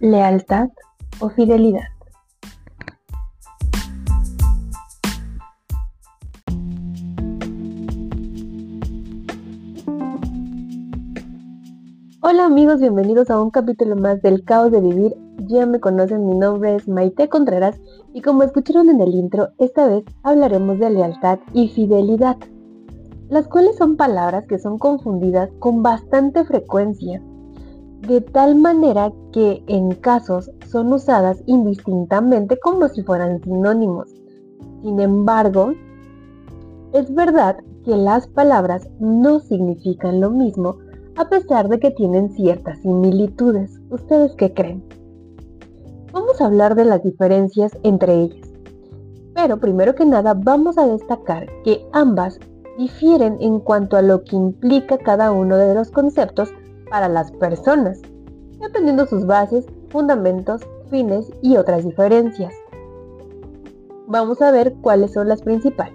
lealtad o fidelidad. Hola amigos, bienvenidos a un capítulo más del Caos de Vivir. Ya me conocen, mi nombre es Maite Contreras y como escucharon en el intro, esta vez hablaremos de lealtad y fidelidad, las cuales son palabras que son confundidas con bastante frecuencia de tal manera que en casos son usadas indistintamente como si fueran sinónimos. Sin embargo, es verdad que las palabras no significan lo mismo a pesar de que tienen ciertas similitudes. ¿Ustedes qué creen? Vamos a hablar de las diferencias entre ellas. Pero primero que nada vamos a destacar que ambas difieren en cuanto a lo que implica cada uno de los conceptos para las personas, dependiendo sus bases, fundamentos, fines y otras diferencias. Vamos a ver cuáles son las principales.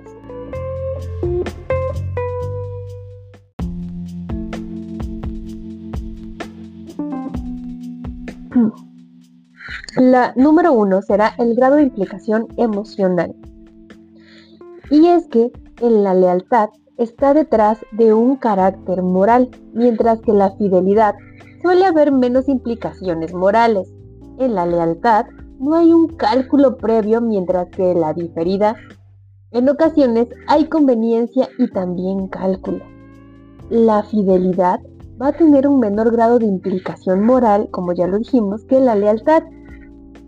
La número uno será el grado de implicación emocional. Y es que en la lealtad está detrás de un carácter moral, mientras que la fidelidad suele haber menos implicaciones morales. En la lealtad no hay un cálculo previo, mientras que en la diferida en ocasiones hay conveniencia y también cálculo. La fidelidad va a tener un menor grado de implicación moral, como ya lo dijimos, que la lealtad,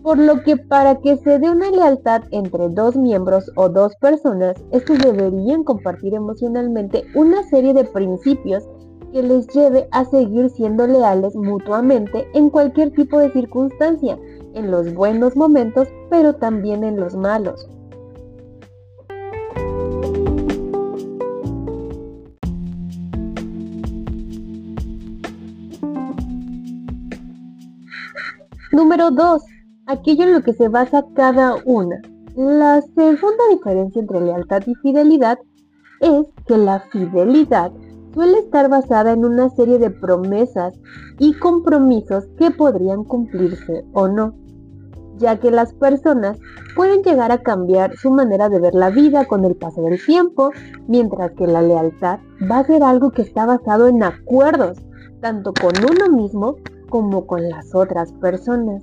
por lo que para que se dé una lealtad entre dos miembros o dos personas, estos deberían compartir emocionalmente una serie de principios que les lleve a seguir siendo leales mutuamente en cualquier tipo de circunstancia, en los buenos momentos, pero también en los malos. Número 2 aquello en lo que se basa cada una. La segunda diferencia entre lealtad y fidelidad es que la fidelidad suele estar basada en una serie de promesas y compromisos que podrían cumplirse o no, ya que las personas pueden llegar a cambiar su manera de ver la vida con el paso del tiempo, mientras que la lealtad va a ser algo que está basado en acuerdos, tanto con uno mismo como con las otras personas.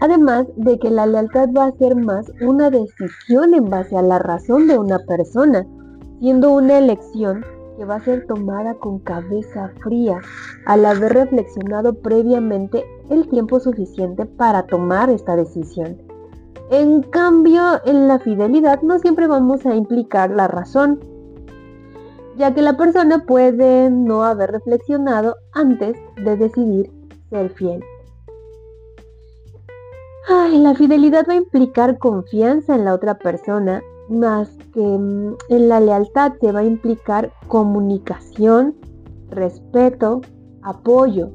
Además de que la lealtad va a ser más una decisión en base a la razón de una persona, siendo una elección que va a ser tomada con cabeza fría, al haber reflexionado previamente el tiempo suficiente para tomar esta decisión. En cambio, en la fidelidad no siempre vamos a implicar la razón, ya que la persona puede no haber reflexionado antes de decidir ser fiel. Ay, la fidelidad va a implicar confianza en la otra persona, más que mm, en la lealtad se va a implicar comunicación, respeto, apoyo.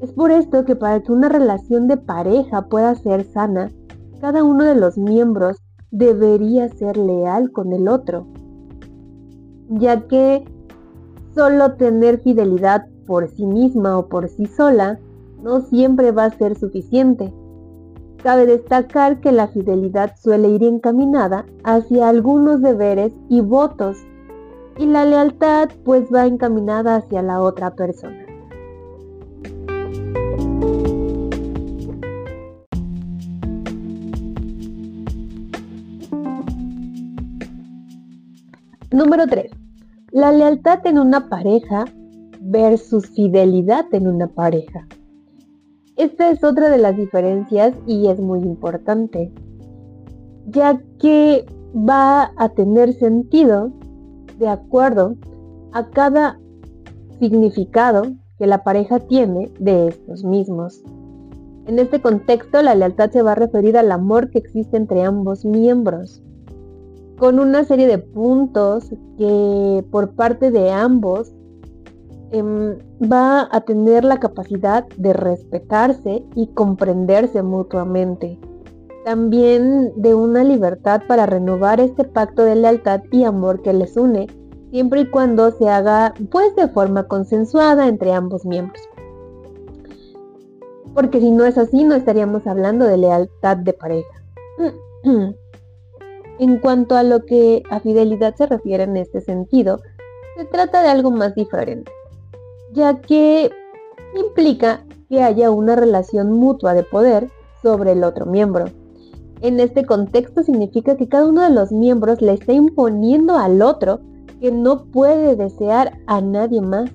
Es por esto que para que una relación de pareja pueda ser sana, cada uno de los miembros debería ser leal con el otro, ya que solo tener fidelidad por sí misma o por sí sola no siempre va a ser suficiente. Cabe destacar que la fidelidad suele ir encaminada hacia algunos deberes y votos y la lealtad pues va encaminada hacia la otra persona. Número 3. La lealtad en una pareja versus fidelidad en una pareja. Esta es otra de las diferencias y es muy importante, ya que va a tener sentido de acuerdo a cada significado que la pareja tiene de estos mismos. En este contexto, la lealtad se va a referir al amor que existe entre ambos miembros, con una serie de puntos que por parte de ambos Em, va a tener la capacidad de respetarse y comprenderse mutuamente. También de una libertad para renovar este pacto de lealtad y amor que les une, siempre y cuando se haga pues de forma consensuada entre ambos miembros. Porque si no es así, no estaríamos hablando de lealtad de pareja. En cuanto a lo que a fidelidad se refiere en este sentido, se trata de algo más diferente, ya que implica que haya una relación mutua de poder sobre el otro miembro. En este contexto significa que cada uno de los miembros le está imponiendo al otro que no puede desear a nadie más.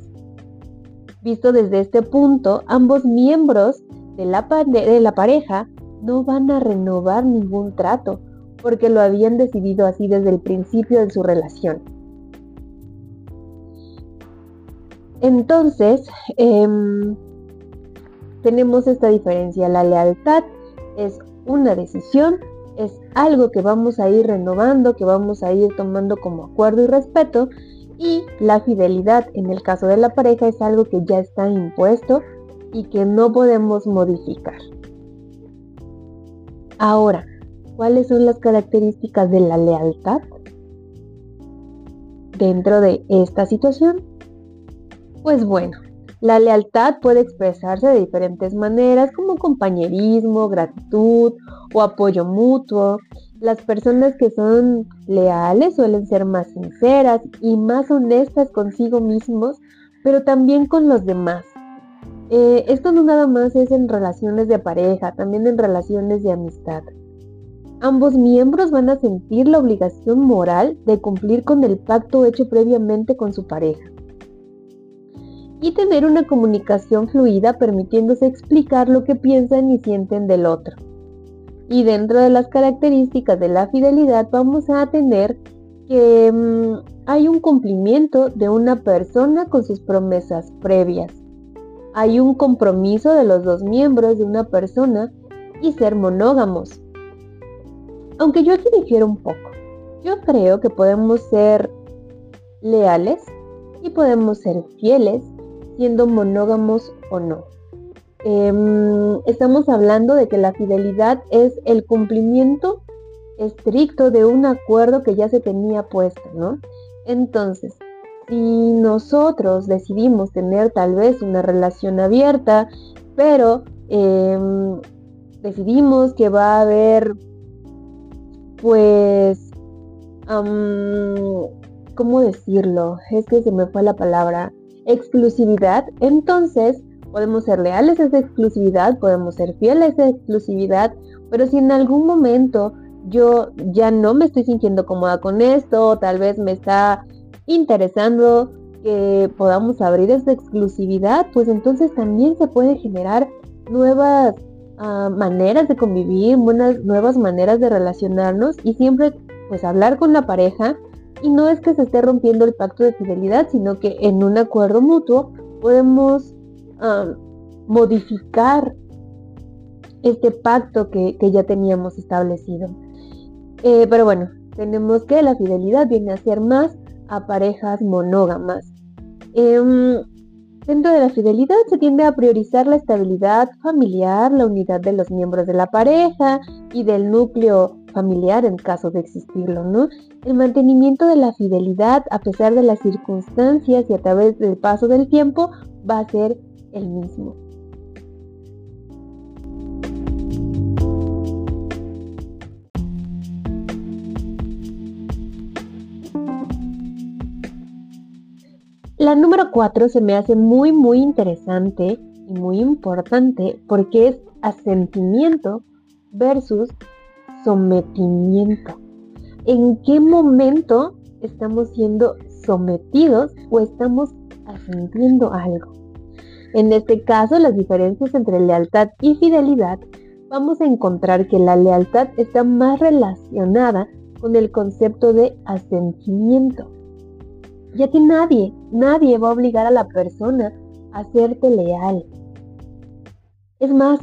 Visto desde este punto, ambos miembros de la, pareja no van a renovar ningún trato, porque lo habían decidido así desde el principio de su relación. Entonces, em, tenemos esta diferencia. La lealtad es una decisión, es algo que vamos a ir renovando, que vamos a ir tomando como acuerdo y respeto. Y la fidelidad, en el caso de la pareja, es algo que ya está impuesto y que no podemos modificar. Ahora, ¿Cuáles son las características de la lealtad dentro de esta situación? Pues bueno, la lealtad puede expresarse de diferentes maneras como compañerismo, gratitud o apoyo mutuo. Las personas que son leales suelen ser más sinceras y más honestas consigo mismos, pero también con los demás. Eh, esto no nada más es en relaciones de pareja, también en relaciones de amistad. Ambos miembros van a sentir la obligación moral de cumplir con el pacto hecho previamente con su pareja y tener una comunicación fluida permitiéndose explicar lo que piensan y sienten del otro. Y dentro de las características de la fidelidad vamos a tener que mm, hay un cumplimiento de una persona con sus promesas previas. Hay un compromiso de los dos miembros de una persona y ser monógamos. Aunque yo aquí difiero un poco. Yo creo que podemos ser leales y podemos ser fieles siendo monógamos o no. Em, estamos hablando de que la fidelidad es el cumplimiento estricto de un acuerdo que ya se tenía puesto, ¿no? Entonces, si nosotros decidimos tener tal vez una relación abierta, pero em, decidimos que va a haber pues, ¿cómo decirlo? Es que se me fue la palabra. Exclusividad. Entonces, podemos ser leales a esa exclusividad, podemos ser fieles a esa exclusividad, pero si en algún momento yo ya no me estoy sintiendo cómoda con esto, tal vez me está interesando que podamos abrir esa exclusividad, pues entonces también se puede generar nuevas maneras de convivir, buenas, nuevas maneras de relacionarnos y siempre pues hablar con la pareja y no es que se esté rompiendo el pacto de fidelidad, sino que en un acuerdo mutuo podemos modificar este pacto que, ya teníamos establecido. Eh, pero bueno, tenemos que la fidelidad viene a ser más a parejas monógamas. Em, Dentro de la fidelidad se tiende a priorizar la estabilidad familiar, la unidad de los miembros de la pareja y del núcleo familiar en caso de existirlo, ¿no? El mantenimiento de la fidelidad a pesar de las circunstancias y a través del paso del tiempo va a ser el mismo. La número 4 se me hace muy muy interesante y muy importante porque es asentimiento versus sometimiento. ¿En qué momento estamos siendo sometidos o estamos asentiendo algo? En este caso, las diferencias entre lealtad y fidelidad, vamos a encontrar que la lealtad está más relacionada con el concepto de asentimiento ya que nadie, nadie va a obligar a la persona a serte leal. Es más,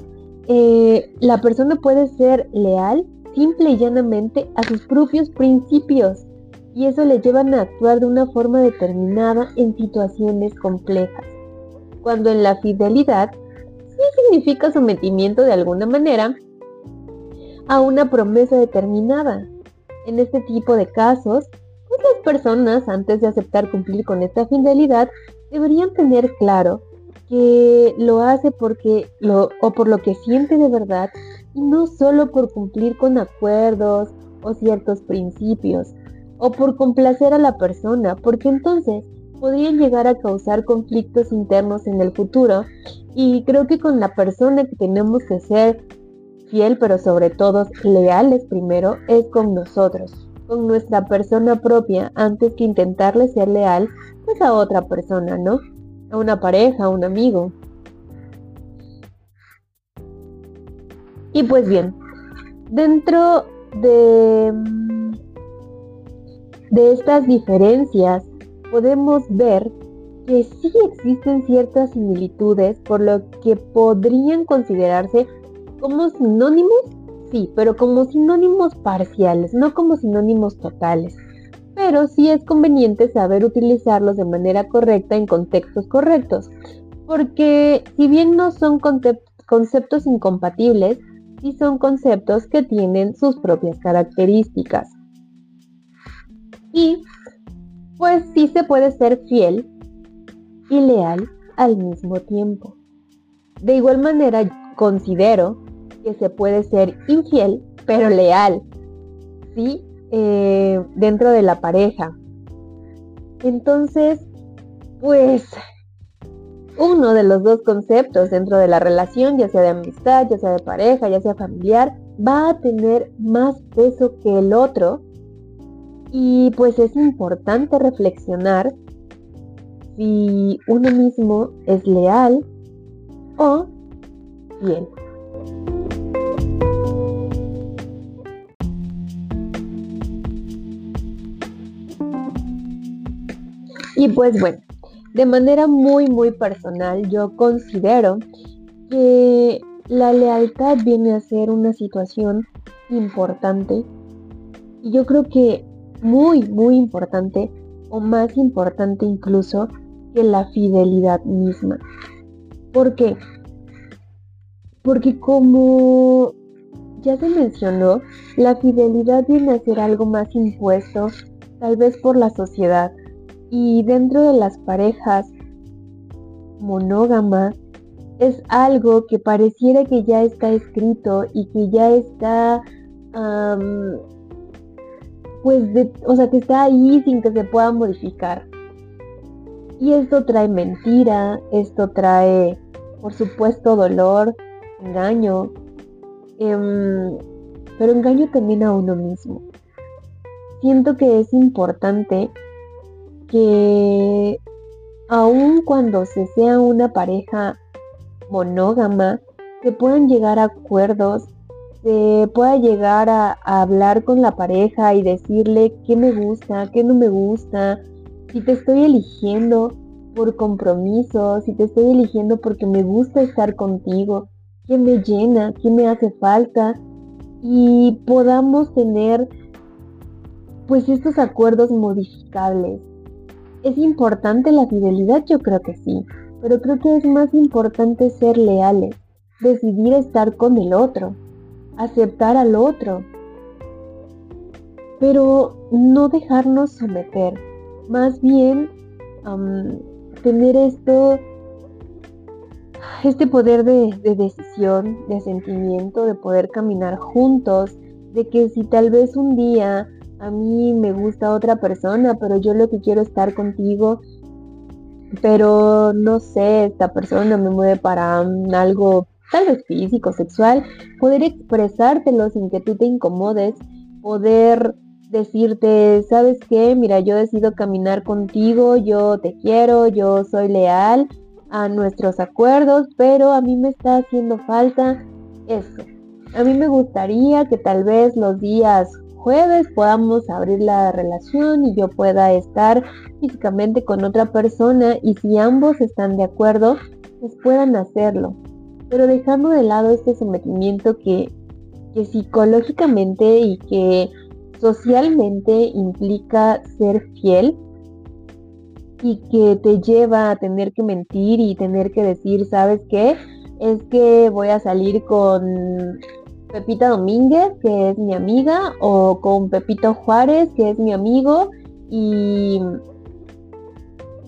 eh, la persona puede ser leal simple y llanamente a sus propios principios y eso le llevan a actuar de una forma determinada en situaciones complejas. Cuando en la fidelidad sí significa sometimiento de alguna manera a una promesa determinada. En este tipo de casos, las personas, antes de aceptar cumplir con esta fidelidad, deberían tener claro que lo hace porque lo o por lo que siente de verdad y no solo por cumplir con acuerdos o ciertos principios o por complacer a la persona, porque entonces podrían llegar a causar conflictos internos en el futuro y creo que con la persona que tenemos que ser fiel, pero sobre todo leales primero, es con nosotros, con nuestra persona propia, antes que intentarle ser leal pues a otra persona, ¿no? A una pareja, a un amigo. Y pues bien, dentro de, de estas diferencias podemos ver que sí existen ciertas similitudes por lo que podrían considerarse como sinónimos, sí, pero como sinónimos parciales, no como sinónimos totales. Pero sí es conveniente saber utilizarlos de manera correcta en contextos correctos, porque si bien no son conceptos incompatibles, sí son conceptos que tienen sus propias características. Y pues sí se puede ser fiel y leal al mismo tiempo. De igual manera, considero que se puede ser infiel, pero leal, ¿sí? Eh, dentro de la pareja. Entonces, pues, uno de los dos conceptos dentro de la relación, ya sea de amistad, ya sea de pareja, ya sea familiar, va a tener más peso que el otro. Y pues es importante reflexionar si uno mismo es leal o fiel. Y pues bueno, de manera muy, muy personal, yo considero que la lealtad viene a ser una situación importante. Y yo creo que muy, muy importante, o más importante incluso, que la fidelidad misma. ¿Por qué? Porque como ya se mencionó, la fidelidad viene a ser algo más impuesto, tal vez por la sociedad, y dentro de las parejas monógamas es algo que pareciera que ya está escrito y que ya está, pues, o sea, que está ahí sin que se pueda modificar. Y esto trae mentira, esto trae, por supuesto, dolor, engaño, em, pero engaño también a uno mismo. Siento que es importante que aun cuando se sea una pareja monógama, se puedan llegar a acuerdos, se pueda llegar a, hablar con la pareja y decirle qué me gusta, qué no me gusta, si te estoy eligiendo por compromiso, si te estoy eligiendo porque me gusta estar contigo, qué me llena, qué me hace falta y podamos tener pues estos acuerdos modificables ¿Es importante la fidelidad? Yo creo que sí, pero creo que es más importante ser leales, decidir estar con el otro, aceptar al otro, pero no dejarnos someter, más bien tener esto, este poder de, de decisión, de sentimiento, de poder caminar juntos, de que si tal vez un día a mí me gusta otra persona, pero yo lo que quiero es estar contigo, pero no sé, esta persona me mueve para algo tal vez físico, sexual, poder expresártelo sin que tú te incomodes, poder decirte, ¿sabes qué? Mira, yo decido caminar contigo, yo te quiero, yo soy leal a nuestros acuerdos, pero a mí me está haciendo falta eso. A mí me gustaría que tal vez los días jueves podamos abrir la relación y yo pueda estar físicamente con otra persona y si ambos están de acuerdo, pues puedan hacerlo. Pero dejando de lado este sometimiento que, que psicológicamente y que socialmente implica ser fiel y que te lleva a tener que mentir y tener que decir, ¿sabes qué? Es que voy a salir con Pepita Domínguez, que es mi amiga, o con Pepito Juárez, que es mi amigo, y,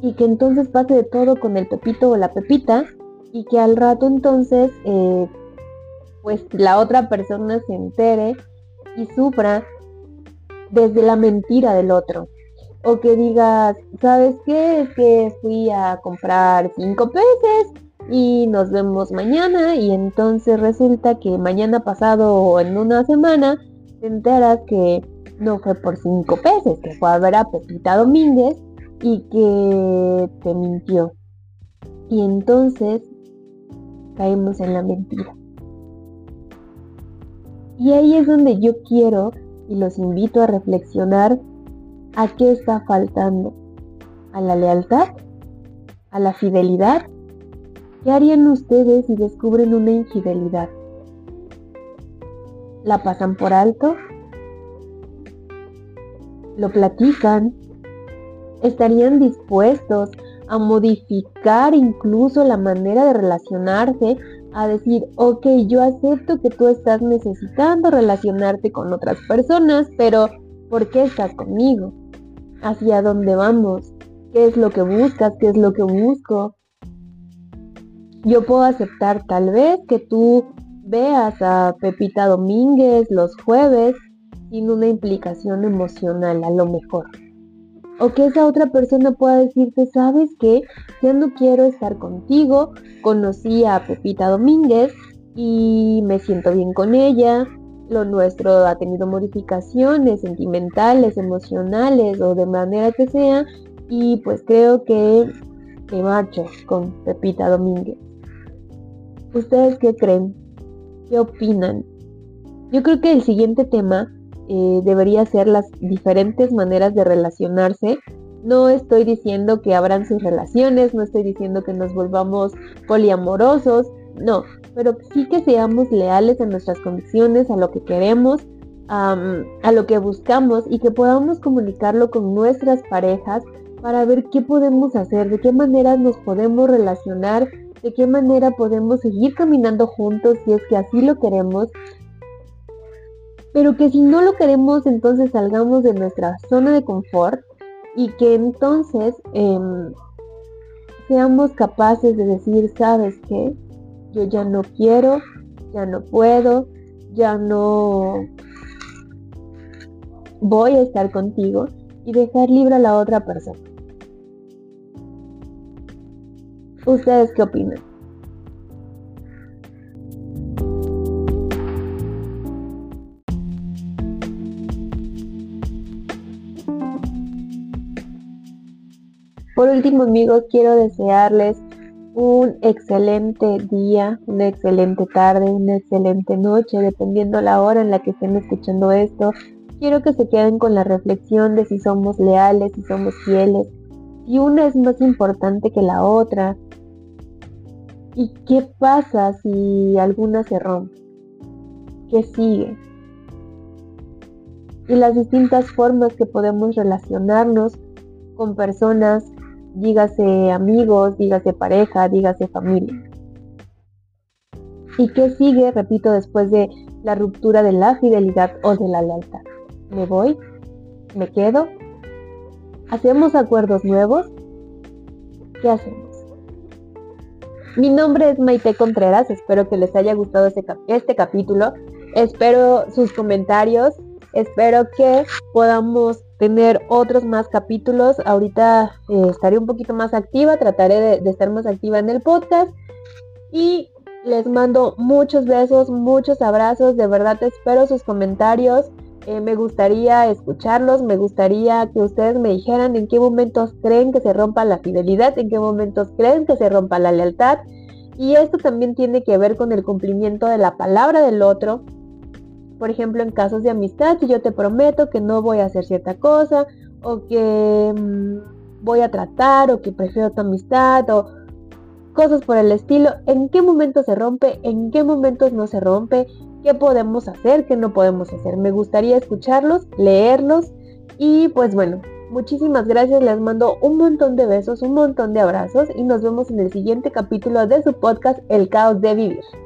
y que entonces pase de todo con el Pepito o la Pepita y que al rato entonces eh, pues la otra persona se entere y sufra desde la mentira del otro. O que digas, ¿sabes qué? Es que fui a comprar cinco peces y nos vemos mañana y entonces resulta que mañana pasado o en una semana te enteras que no fue por cinco peces, que fue a ver a Pepita Domínguez y que te mintió. Y entonces caemos en la mentira. Y ahí es donde yo quiero y los invito a reflexionar a qué está faltando. ¿A la lealtad? ¿A la fidelidad? ¿Qué harían ustedes si descubren una infidelidad? ¿La pasan por alto? ¿Lo platican? ¿Estarían dispuestos a modificar incluso la manera de relacionarse a decir, ok, yo acepto que tú estás necesitando relacionarte con otras personas, pero ¿por qué estás conmigo? ¿Hacia dónde vamos? ¿Qué es lo que buscas? ¿Qué es lo que busco? Yo puedo aceptar tal vez que tú veas a Pepita Domínguez los jueves sin una implicación emocional a lo mejor. O que esa otra persona pueda decirte, sabes qué, ya no quiero estar contigo, conocí a Pepita Domínguez y me siento bien con ella, lo nuestro ha tenido modificaciones sentimentales, emocionales o de manera que sea, y pues creo que me marcho con Pepita Domínguez. ¿Ustedes qué creen? ¿Qué opinan? Yo creo que el siguiente tema eh, debería ser las diferentes maneras de relacionarse. No estoy diciendo que abran sus relaciones, no estoy diciendo que nos volvamos poliamorosos, no, pero sí que seamos leales a nuestras convicciones, a lo que queremos, a lo que buscamos y que podamos comunicarlo con nuestras parejas para ver qué podemos hacer, de qué manera nos podemos relacionar, de qué manera podemos seguir caminando juntos si es que así lo queremos pero que si no lo queremos, entonces salgamos de nuestra zona de confort y que entonces em, seamos capaces de decir, ¿sabes qué? Yo ya no quiero, ya no puedo, ya no voy a estar contigo y dejar libre a la otra persona. ¿Ustedes qué opinan? Por último, amigos, quiero desearles un excelente día, una excelente tarde, una excelente noche, dependiendo la hora en la que estén escuchando esto. Quiero que se queden con la reflexión de si somos leales, si somos fieles, si una es más importante que la otra. ¿Y qué pasa si alguna se rompe? ¿Qué sigue? Y las distintas formas que podemos relacionarnos con personas dígase amigos, dígase pareja, dígase familia. ¿Y qué sigue, repito, después de la ruptura de la fidelidad o de la lealtad? ¿Me voy? ¿Me quedo? ¿Hacemos acuerdos nuevos? ¿Qué hacemos? Mi nombre es Maite Contreras, espero que les haya gustado este, este capítulo, espero sus comentarios, espero que podamos tener otros más capítulos. Ahorita eh, estaré un poquito más activa, trataré de, estar más activa en el podcast. Y les mando muchos besos, muchos abrazos. De verdad espero sus comentarios. Eh, me gustaría escucharlos, me gustaría que ustedes me dijeran en qué momentos creen que se rompa la fidelidad, en qué momentos creen que se rompa la lealtad. Y esto también tiene que ver con el cumplimiento de la palabra del otro, por ejemplo, en casos de amistad, si yo te prometo que no voy a hacer cierta cosa, o que mm, voy a tratar, o que prefiero tu amistad, o cosas por el estilo, ¿en qué momento se rompe? ¿En qué momentos no se rompe? ¿Qué podemos hacer? ¿Qué no podemos hacer? Me gustaría escucharlos, leerlos y pues bueno, muchísimas gracias, les mando un montón de besos, un montón de abrazos y nos vemos en el siguiente capítulo de su podcast El caos de vivir.